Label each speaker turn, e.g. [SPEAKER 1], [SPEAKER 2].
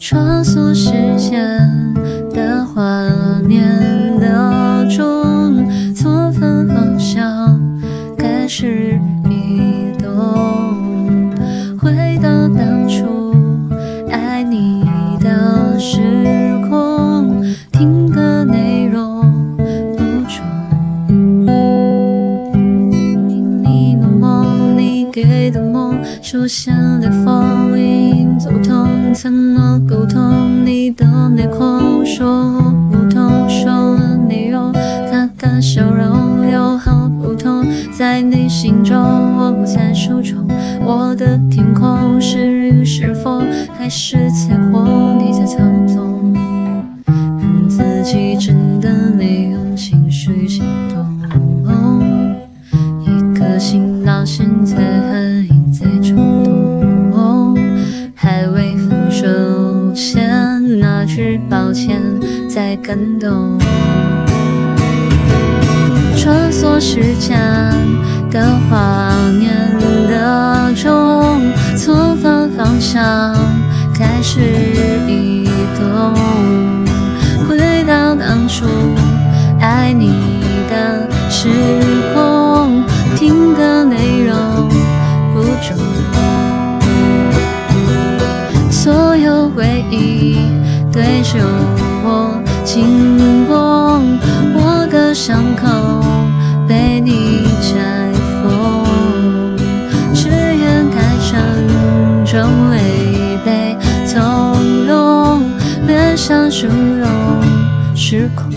[SPEAKER 1] 穿梭时间的画面流中，错分方向开始移动，回到当初爱你的时空，听的内容不重。你的梦，你给的梦，出现裂缝，隐走痛，承诺沟通，你的面孔说不通，说了内容，他的笑容有好不同，在你心中，我不在书中，我的天空是雨是风，还是彩虹，你在操纵，恨自己真的没有情绪行动。一颗心到现在还在冲动，还未分手前那句抱歉在感动。穿梭时间的画面的钟，错放方向开始移动，回到当初爱你的时空，听的内容不重，所有回忆对着我进攻，我的伤口被你拆封，誓言太沉重违背从容，脸上笑容失控。